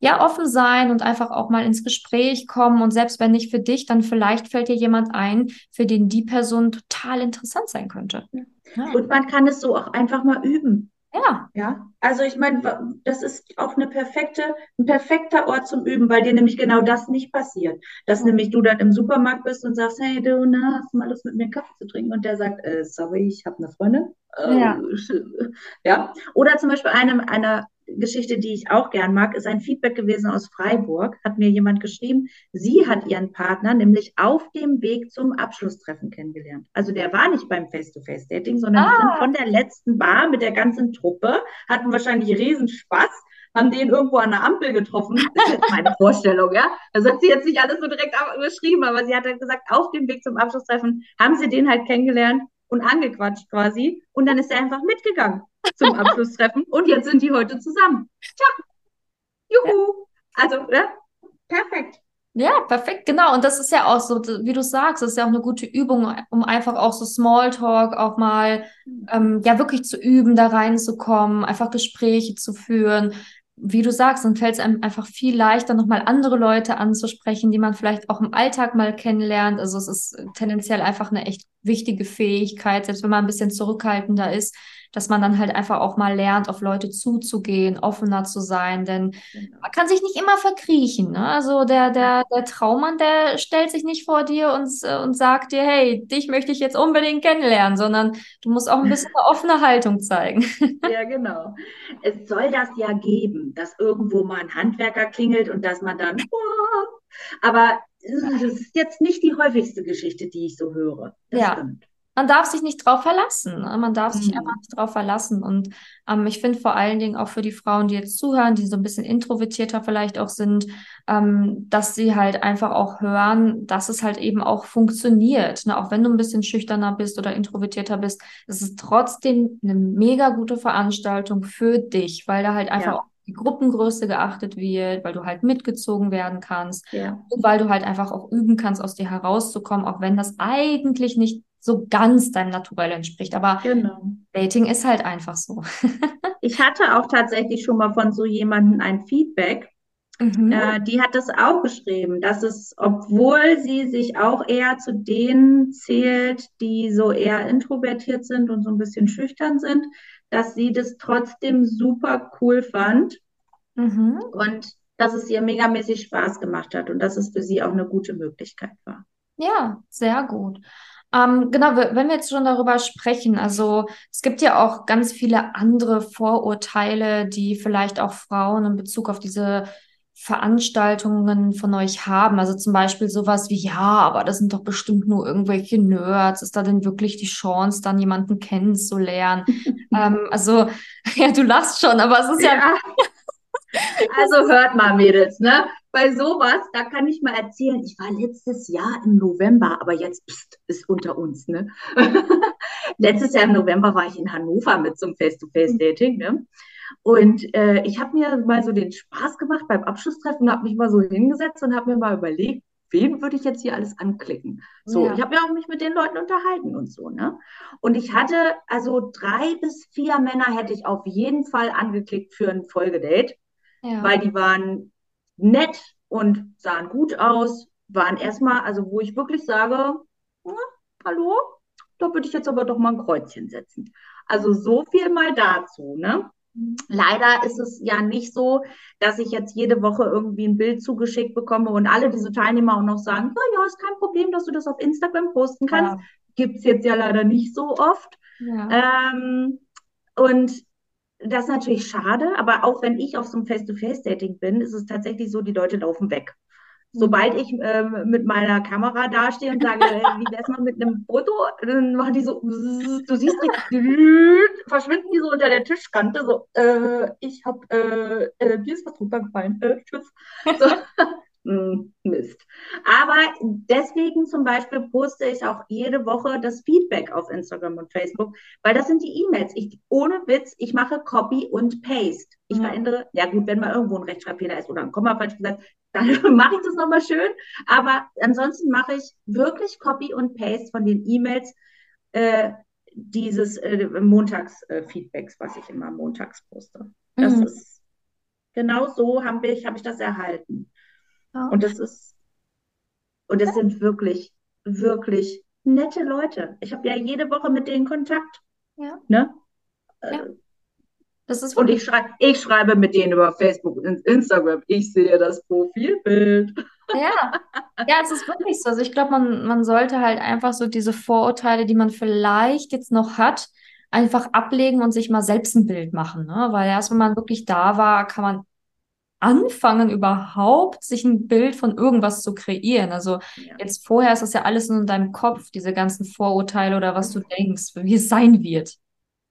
[SPEAKER 1] ja, offen sein und einfach auch mal ins Gespräch kommen. Und selbst wenn nicht für dich, dann vielleicht fällt dir jemand ein, für den die Person total interessant sein könnte.
[SPEAKER 3] Ja. Und man kann es so auch einfach mal üben.
[SPEAKER 1] Ja.
[SPEAKER 3] Ja. Also ich meine, das ist auch eine perfekte, ein perfekter Ort zum Üben, weil dir nämlich genau das nicht passiert. Dass nämlich du dann im Supermarkt bist und sagst, hey du, na, hast du mal Lust mit mir Kaffee zu trinken? Und der sagt, äh, sorry, ich habe eine Freundin.
[SPEAKER 1] Ja.
[SPEAKER 3] ja. Oder zum Beispiel eine, eine Geschichte, die ich auch gern mag, ist ein Feedback gewesen aus Freiburg. Hat mir jemand geschrieben, sie hat ihren Partner nämlich auf dem Weg zum Abschlusstreffen kennengelernt. Also der war nicht beim Face-to-Face-Dating, sondern ah. von der letzten Bar mit der ganzen Truppe, hatten wahrscheinlich Riesenspaß, haben den irgendwo an der Ampel getroffen. Das ist jetzt meine Vorstellung, ja. Das hat sie jetzt nicht alles so direkt beschrieben, aber sie hat dann gesagt, auf dem Weg zum Abschlusstreffen haben sie den halt kennengelernt und angequatscht quasi. Und dann ist er einfach mitgegangen zum Abschlusstreffen und jetzt sind die heute zusammen. Tja, juhu. Also, ja, perfekt.
[SPEAKER 1] Ja, perfekt, genau. Und das ist ja auch so, wie du sagst, das ist ja auch eine gute Übung, um einfach auch so Smalltalk auch mal, ähm, ja, wirklich zu üben, da reinzukommen, einfach Gespräche zu führen. Wie du sagst, dann fällt es einem einfach viel leichter, nochmal andere Leute anzusprechen, die man vielleicht auch im Alltag mal kennenlernt. Also es ist tendenziell einfach eine echt wichtige Fähigkeit, selbst wenn man ein bisschen zurückhaltender ist, dass man dann halt einfach auch mal lernt, auf Leute zuzugehen, offener zu sein, denn genau. man kann sich nicht immer verkriechen. Ne? Also der, der, der Traummann, der stellt sich nicht vor dir und, und sagt dir, hey, dich möchte ich jetzt unbedingt kennenlernen, sondern du musst auch ein bisschen eine offene Haltung zeigen.
[SPEAKER 3] Ja, genau. Es soll das ja geben, dass irgendwo mal ein Handwerker klingelt und dass man dann, aber das ist jetzt nicht die häufigste Geschichte, die ich so höre.
[SPEAKER 1] Das ja. Stimmt. Man darf sich nicht drauf verlassen. Ne? Man darf mhm. sich einfach nicht drauf verlassen. Und ähm, ich finde vor allen Dingen auch für die Frauen, die jetzt zuhören, die so ein bisschen introvertierter vielleicht auch sind, ähm, dass sie halt einfach auch hören, dass es halt eben auch funktioniert. Ne? Auch wenn du ein bisschen schüchterner bist oder introvertierter bist, es ist trotzdem eine mega gute Veranstaltung für dich, weil da halt einfach ja. auch die Gruppengröße geachtet wird, weil du halt mitgezogen werden kannst ja. und weil du halt einfach auch üben kannst, aus dir herauszukommen, auch wenn das eigentlich nicht so ganz deinem Naturell entspricht. Aber genau. Dating ist halt einfach so.
[SPEAKER 3] ich hatte auch tatsächlich schon mal von so jemandem ein Feedback. Mhm. Äh, die hat das auch geschrieben, dass es, obwohl sie sich auch eher zu denen zählt, die so eher introvertiert sind und so ein bisschen schüchtern sind, dass sie das trotzdem super cool fand mhm. und dass es ihr megamäßig Spaß gemacht hat und dass es für sie auch eine gute Möglichkeit war.
[SPEAKER 1] Ja, sehr gut. Ähm, genau, wenn wir jetzt schon darüber sprechen, also es gibt ja auch ganz viele andere Vorurteile, die vielleicht auch Frauen in Bezug auf diese Veranstaltungen von euch haben. Also zum Beispiel sowas wie, ja, aber das sind doch bestimmt nur irgendwelche Nerds. Ist da denn wirklich die Chance, dann jemanden kennenzulernen? ähm, also, ja, du lachst schon, aber es ist ja. ja.
[SPEAKER 3] Also hört mal, Mädels, ne? Bei sowas, da kann ich mal erzählen, ich war letztes Jahr im November, aber jetzt pst, ist unter uns, ne? letztes Jahr im November war ich in Hannover mit zum Face-to-Face-Dating, ne? Und äh, ich habe mir mal so den Spaß gemacht beim Abschlusstreffen und habe mich mal so hingesetzt und habe mir mal überlegt, wen würde ich jetzt hier alles anklicken? So, ja. ich habe ja auch mich mit den Leuten unterhalten und so, ne? Und ich hatte, also drei bis vier Männer hätte ich auf jeden Fall angeklickt für ein Folgedate, ja. weil die waren nett und sahen gut aus, waren erstmal, also wo ich wirklich sage, hm, hallo, da würde ich jetzt aber doch mal ein Kreuzchen setzen. Also so viel mal dazu, ne? Leider ist es ja nicht so, dass ich jetzt jede Woche irgendwie ein Bild zugeschickt bekomme und alle diese Teilnehmer auch noch sagen, oh ja, ist kein Problem, dass du das auf Instagram posten kannst. Ja. Gibt es jetzt ja leider nicht so oft. Ja. Ähm, und das ist natürlich schade, aber auch wenn ich auf so einem Face-to-Face-Dating bin, ist es tatsächlich so, die Leute laufen weg. Sobald ich äh, mit meiner Kamera dastehe und sage, wie wär's mal mit einem Foto, dann machen die so, du siehst, verschwinden die so unter der Tischkante, so, äh, ich hab, äh, äh, mir ist was runtergefallen, äh, tschüss. So. Hm, Mist. Aber deswegen zum Beispiel poste ich auch jede Woche das Feedback auf Instagram und Facebook, weil das sind die E-Mails. Ich, ohne Witz, ich mache Copy und Paste. Ich ja. verändere, ja gut, wenn mal irgendwo ein Rechtschreibfehler ist oder ein Komma falsch gesagt, dann mache ich das nochmal schön. Aber ansonsten mache ich wirklich Copy und Paste von den E-Mails äh, dieses äh, Montags-Feedbacks, äh, was ich immer montags poste. Das mhm. ist genau so habe ich, hab ich das erhalten. Ja. Und das ist, und das sind wirklich, wirklich nette Leute. Ich habe ja jede Woche mit denen Kontakt. Ja. Ne? Ja. Äh, das ist und ich, schrei ich schreibe mit denen über Facebook und Instagram. Ich sehe das Profilbild.
[SPEAKER 1] Ja, ja, es ist wirklich so. Also ich glaube, man, man sollte halt einfach so diese Vorurteile, die man vielleicht jetzt noch hat, einfach ablegen und sich mal selbst ein Bild machen. Ne? Weil erst wenn man wirklich da war, kann man anfangen, überhaupt sich ein Bild von irgendwas zu kreieren. Also ja. jetzt vorher ist das ja alles nur in deinem Kopf, diese ganzen Vorurteile oder was du denkst, wie es sein wird.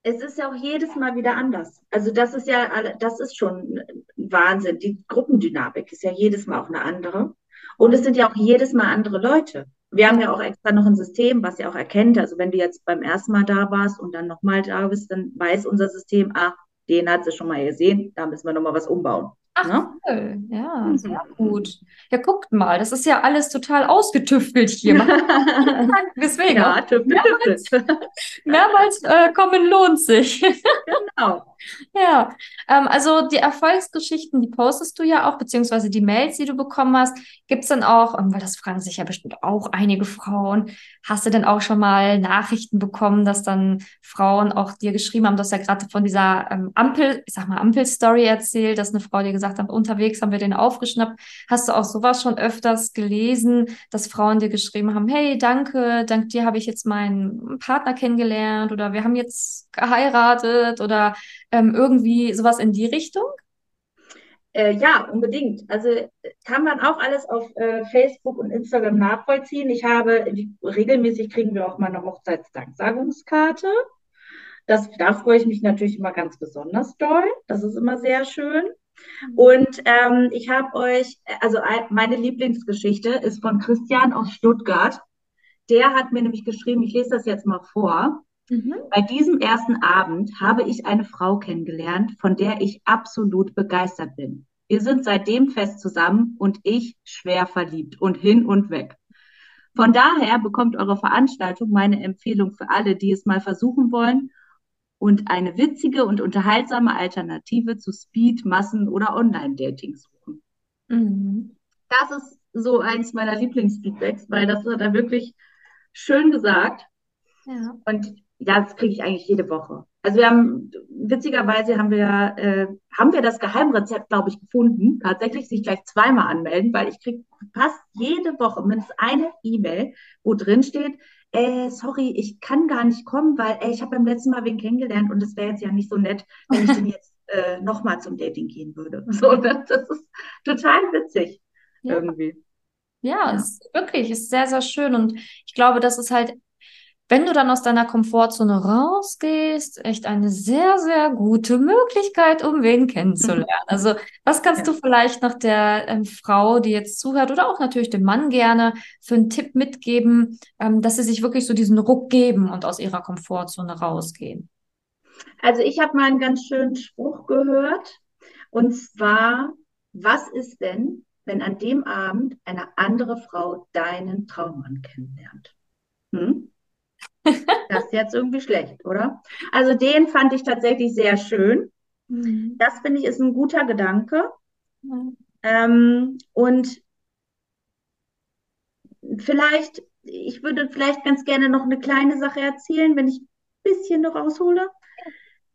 [SPEAKER 3] Es ist ja auch jedes Mal wieder anders. Also das ist ja, das ist schon Wahnsinn. Die Gruppendynamik ist ja jedes Mal auch eine andere. Und es sind ja auch jedes Mal andere Leute. Wir haben ja auch extra noch ein System, was ja auch erkennt. Also wenn du jetzt beim ersten Mal da warst und dann nochmal da bist, dann weiß unser System, ah, den hat sie schon mal gesehen, da müssen wir nochmal was umbauen.
[SPEAKER 1] Ach, ne? cool. Ja, mhm. sehr gut. Ja, guckt mal, das ist ja alles total ausgetüftelt hier. Deswegen. Ja, tüftel, mehrmals, mehrmals äh, kommen lohnt sich. genau. Ja, ähm, also die Erfolgsgeschichten, die postest du ja auch, beziehungsweise die Mails, die du bekommen hast. Gibt es dann auch, ähm, weil das fragen sich ja bestimmt auch einige Frauen, hast du denn auch schon mal Nachrichten bekommen, dass dann Frauen auch dir geschrieben haben, du hast ja gerade von dieser ähm, Ampel, ich sag mal Ampel-Story erzählt, dass eine Frau dir gesagt hat, unterwegs haben wir den aufgeschnappt. Hast du auch sowas schon öfters gelesen, dass Frauen dir geschrieben haben, hey, danke, dank dir habe ich jetzt meinen Partner kennengelernt oder wir haben jetzt geheiratet oder ähm, irgendwie sowas in die Richtung?
[SPEAKER 3] Äh, ja, unbedingt. Also kann man auch alles auf äh, Facebook und Instagram nachvollziehen. Ich habe, regelmäßig kriegen wir auch mal eine Hochzeitsdanksagungskarte. Das, da freue ich mich natürlich immer ganz besonders doll. Das ist immer sehr schön. Mhm. Und ähm, ich habe euch, also meine Lieblingsgeschichte ist von Christian aus Stuttgart. Der hat mir nämlich geschrieben, ich lese das jetzt mal vor. Mhm. Bei diesem ersten Abend habe ich eine Frau kennengelernt, von der ich absolut begeistert bin. Wir sind seitdem fest zusammen und ich schwer verliebt und hin und weg. Von daher bekommt eure Veranstaltung meine Empfehlung für alle, die es mal versuchen wollen und eine witzige und unterhaltsame Alternative zu Speed, Massen oder Online-Dating suchen. Mhm. Das ist so eins meiner Lieblingsfeedbacks, weil das hat er wirklich schön gesagt. Ja. Und ja, das kriege ich eigentlich jede Woche. Also wir haben, witzigerweise haben wir, äh, haben wir das Geheimrezept, glaube ich, gefunden. Tatsächlich sich gleich zweimal anmelden, weil ich kriege fast jede Woche mindestens eine E-Mail, wo drin steht, äh, sorry, ich kann gar nicht kommen, weil äh, ich habe beim letzten Mal wen kennengelernt und es wäre jetzt ja nicht so nett, wenn ich den jetzt äh, nochmal zum Dating gehen würde. So, das, das ist total witzig ja. irgendwie.
[SPEAKER 1] Ja, ja. Ist wirklich, ist sehr, sehr schön. Und ich glaube, das ist halt wenn du dann aus deiner Komfortzone rausgehst, echt eine sehr, sehr gute Möglichkeit, um wen kennenzulernen. Also, was kannst ja. du vielleicht noch der ähm, Frau, die jetzt zuhört, oder auch natürlich dem Mann gerne für einen Tipp mitgeben, ähm, dass sie sich wirklich so diesen Ruck geben und aus ihrer Komfortzone rausgehen?
[SPEAKER 3] Also, ich habe mal einen ganz schönen Spruch gehört. Und zwar, was ist denn, wenn an dem Abend eine andere Frau deinen Traummann kennenlernt? Hm? Das ist jetzt irgendwie schlecht, oder? Also den fand ich tatsächlich sehr schön. Mhm. Das finde ich ist ein guter Gedanke. Mhm. Ähm, und vielleicht, ich würde vielleicht ganz gerne noch eine kleine Sache erzählen, wenn ich ein bisschen noch raushole.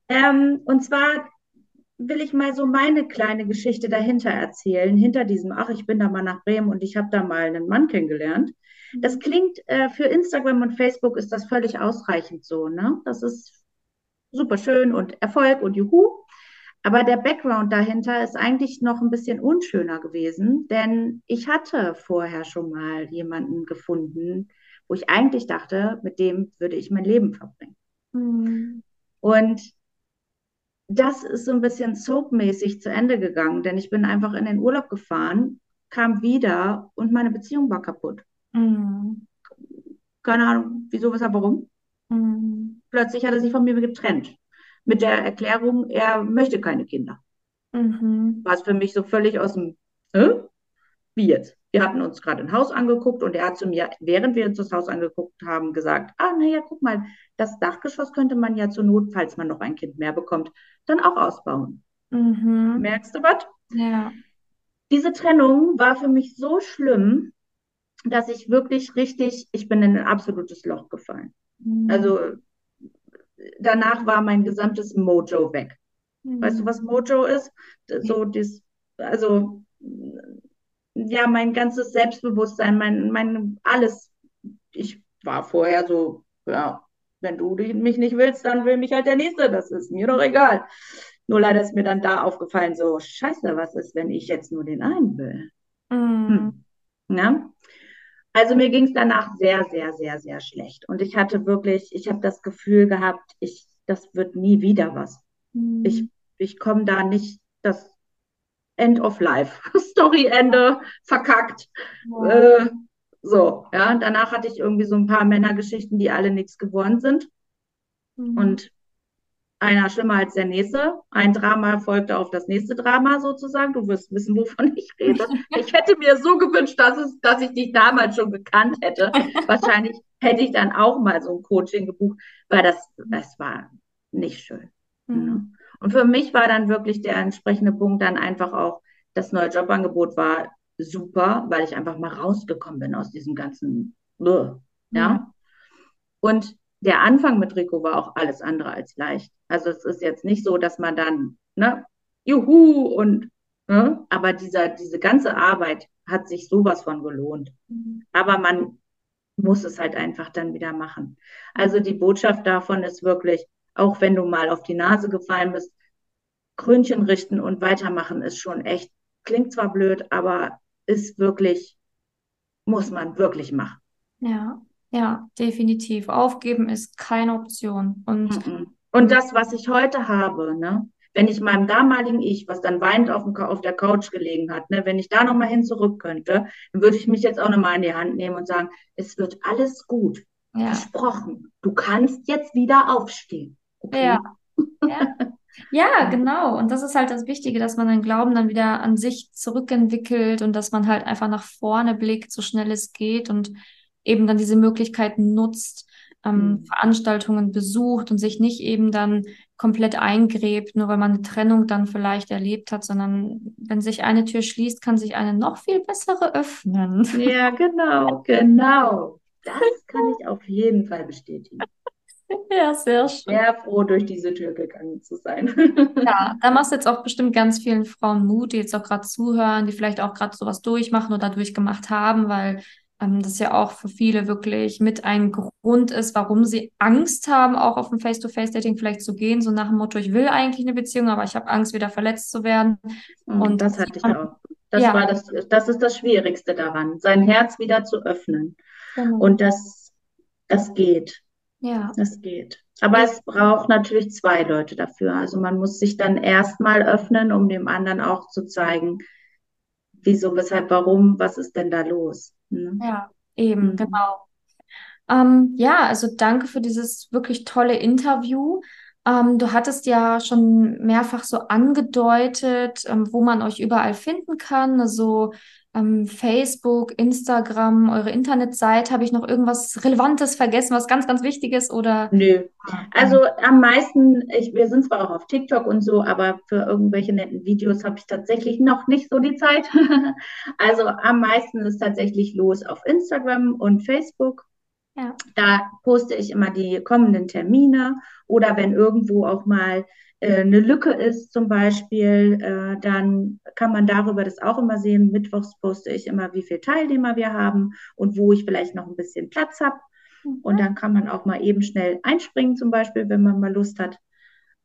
[SPEAKER 3] Ähm, und zwar will ich mal so meine kleine Geschichte dahinter erzählen, hinter diesem, ach, ich bin da mal nach Bremen und ich habe da mal einen Mann kennengelernt. Das klingt äh, für Instagram und Facebook ist das völlig ausreichend so, ne? Das ist super schön und Erfolg und Juhu. Aber der Background dahinter ist eigentlich noch ein bisschen unschöner gewesen, denn ich hatte vorher schon mal jemanden gefunden, wo ich eigentlich dachte, mit dem würde ich mein Leben verbringen. Mhm. Und das ist so ein bisschen soapmäßig zu Ende gegangen, denn ich bin einfach in den Urlaub gefahren, kam wieder und meine Beziehung war kaputt. Mhm. Keine Ahnung, wieso, weshalb, warum. Mhm. Plötzlich hat er sich von mir getrennt. Mit der Erklärung, er möchte keine Kinder. Mhm. Was für mich so völlig aus dem, äh? wie jetzt? Wir hatten uns gerade ein Haus angeguckt und er hat zu mir, während wir uns das Haus angeguckt haben, gesagt, ah, naja, guck mal, das Dachgeschoss könnte man ja zur Not, falls man noch ein Kind mehr bekommt, dann auch ausbauen. Mhm. Merkst du was? Ja. Diese Trennung war für mich so schlimm, dass ich wirklich richtig, ich bin in ein absolutes Loch gefallen. Mhm. Also danach war mein gesamtes Mojo weg. Mhm. Weißt du, was Mojo ist? So das, also ja, mein ganzes Selbstbewusstsein, mein, mein alles. Ich war vorher so, ja, wenn du mich nicht willst, dann will mich halt der Nächste. Das ist mir doch egal. Nur leider ist mir dann da aufgefallen, so, scheiße, was ist, wenn ich jetzt nur den einen will? Mhm. Hm. Ja? Also mir ging es danach sehr, sehr, sehr, sehr schlecht. Und ich hatte wirklich, ich habe das Gefühl gehabt, ich, das wird nie wieder was. Mhm. Ich, ich komme da nicht, das End of Life, Storyende, verkackt. Wow. Äh, so, ja, danach hatte ich irgendwie so ein paar Männergeschichten, die alle nichts geworden sind. Mhm. Und einer schlimmer als der nächste. Ein Drama folgte auf das nächste Drama sozusagen. Du wirst wissen, wovon ich rede. Ich hätte mir so gewünscht, dass, es, dass ich dich damals schon gekannt hätte. Wahrscheinlich hätte ich dann auch mal so ein Coaching gebucht, weil das, das war nicht schön. Mhm. Und für mich war dann wirklich der entsprechende Punkt dann einfach auch, das neue Jobangebot war super, weil ich einfach mal rausgekommen bin aus diesem ganzen, ja. Mhm. Und der Anfang mit Rico war auch alles andere als leicht. Also es ist jetzt nicht so, dass man dann, ne, juhu und, ne, aber dieser, diese ganze Arbeit hat sich sowas von gelohnt. Mhm. Aber man muss es halt einfach dann wieder machen. Also die Botschaft davon ist wirklich, auch wenn du mal auf die Nase gefallen bist, Krönchen richten und weitermachen ist schon echt, klingt zwar blöd, aber ist wirklich, muss man wirklich machen.
[SPEAKER 1] Ja, ja, definitiv. Aufgeben ist keine Option. Und,
[SPEAKER 3] und das, was ich heute habe, ne? wenn ich meinem damaligen Ich, was dann weinend auf, dem, auf der Couch gelegen hat, ne, wenn ich da nochmal hin zurück könnte, dann würde ich mich jetzt auch nochmal in die Hand nehmen und sagen, es wird alles gut. Ja. Versprochen. Du kannst jetzt wieder aufstehen.
[SPEAKER 1] Okay? Ja. ja. Ja, genau. Und das ist halt das Wichtige, dass man den Glauben dann wieder an sich zurückentwickelt und dass man halt einfach nach vorne blickt, so schnell es geht und eben dann diese Möglichkeiten nutzt, ähm, mhm. Veranstaltungen besucht und sich nicht eben dann komplett eingräbt, nur weil man eine Trennung dann vielleicht erlebt hat, sondern wenn sich eine Tür schließt, kann sich eine noch viel bessere öffnen.
[SPEAKER 3] Ja, genau, genau. Das kann ich auf jeden Fall bestätigen.
[SPEAKER 1] Ja, sehr schön.
[SPEAKER 3] Sehr froh, durch diese Tür gegangen zu sein.
[SPEAKER 1] Ja, da machst du jetzt auch bestimmt ganz vielen Frauen Mut, die jetzt auch gerade zuhören, die vielleicht auch gerade sowas durchmachen oder durchgemacht haben, weil ähm, das ja auch für viele wirklich mit ein Grund ist, warum sie Angst haben, auch auf ein Face-to-Face-Dating vielleicht zu gehen, so nach dem Motto, ich will eigentlich eine Beziehung, aber ich habe Angst, wieder verletzt zu werden.
[SPEAKER 3] Mhm, und das hatte ich auch. Das ja. war das, das ist das Schwierigste daran, sein Herz wieder zu öffnen. Genau. Und das, das geht. Ja. Das geht. Aber es braucht natürlich zwei Leute dafür. Also man muss sich dann erstmal öffnen, um dem anderen auch zu zeigen, wieso, weshalb, warum, was ist denn da los.
[SPEAKER 1] Ne? Ja, eben, mhm. genau. Ähm, ja, also danke für dieses wirklich tolle Interview. Ähm, du hattest ja schon mehrfach so angedeutet, ähm, wo man euch überall finden kann. Also ähm, Facebook, Instagram, eure Internetseite. Habe ich noch irgendwas Relevantes vergessen, was ganz, ganz wichtig ist? Oder?
[SPEAKER 3] Nö. Also am meisten, ich, wir sind zwar auch auf TikTok und so, aber für irgendwelche netten Videos habe ich tatsächlich noch nicht so die Zeit. also am meisten ist tatsächlich los auf Instagram und Facebook. Ja. Da poste ich immer die kommenden Termine oder wenn irgendwo auch mal eine Lücke ist zum Beispiel, äh, dann kann man darüber das auch immer sehen. Mittwochs poste ich immer, wie viele Teilnehmer wir haben und wo ich vielleicht noch ein bisschen Platz habe. Mhm. Und dann kann man auch mal eben schnell einspringen, zum Beispiel, wenn man mal Lust hat.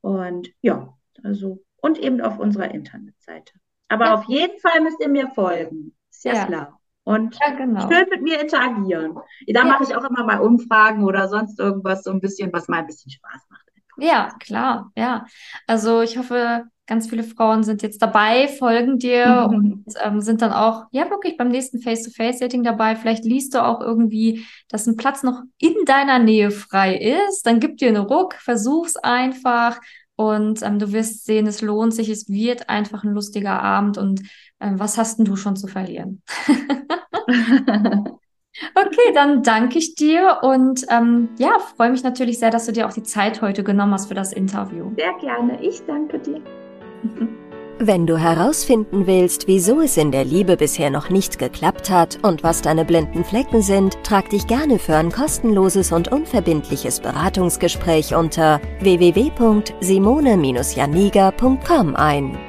[SPEAKER 3] Und ja, also, und eben auf unserer Internetseite. Aber ja. auf jeden Fall müsst ihr mir folgen. Ist ja, ja. klar. Und ja, genau. schön mit mir interagieren. Da mache ich auch immer mal Umfragen oder sonst irgendwas, so ein bisschen, was mal ein bisschen Spaß macht.
[SPEAKER 1] Ja, klar, ja. Also ich hoffe, ganz viele Frauen sind jetzt dabei, folgen dir und ähm, sind dann auch, ja, wirklich beim nächsten Face-to-Face-Dating dabei. Vielleicht liest du auch irgendwie, dass ein Platz noch in deiner Nähe frei ist. Dann gib dir einen Ruck, versuch's einfach und ähm, du wirst sehen, es lohnt sich, es wird einfach ein lustiger Abend und ähm, was hast denn du schon zu verlieren? Okay, dann danke ich dir und ähm, ja, freue mich natürlich sehr, dass du dir auch die Zeit heute genommen hast für das Interview.
[SPEAKER 3] Sehr gerne, ich danke dir.
[SPEAKER 2] Wenn du herausfinden willst, wieso es in der Liebe bisher noch nicht geklappt hat und was deine blinden Flecken sind, trag dich gerne für ein kostenloses und unverbindliches Beratungsgespräch unter www.simone-janiga.com ein.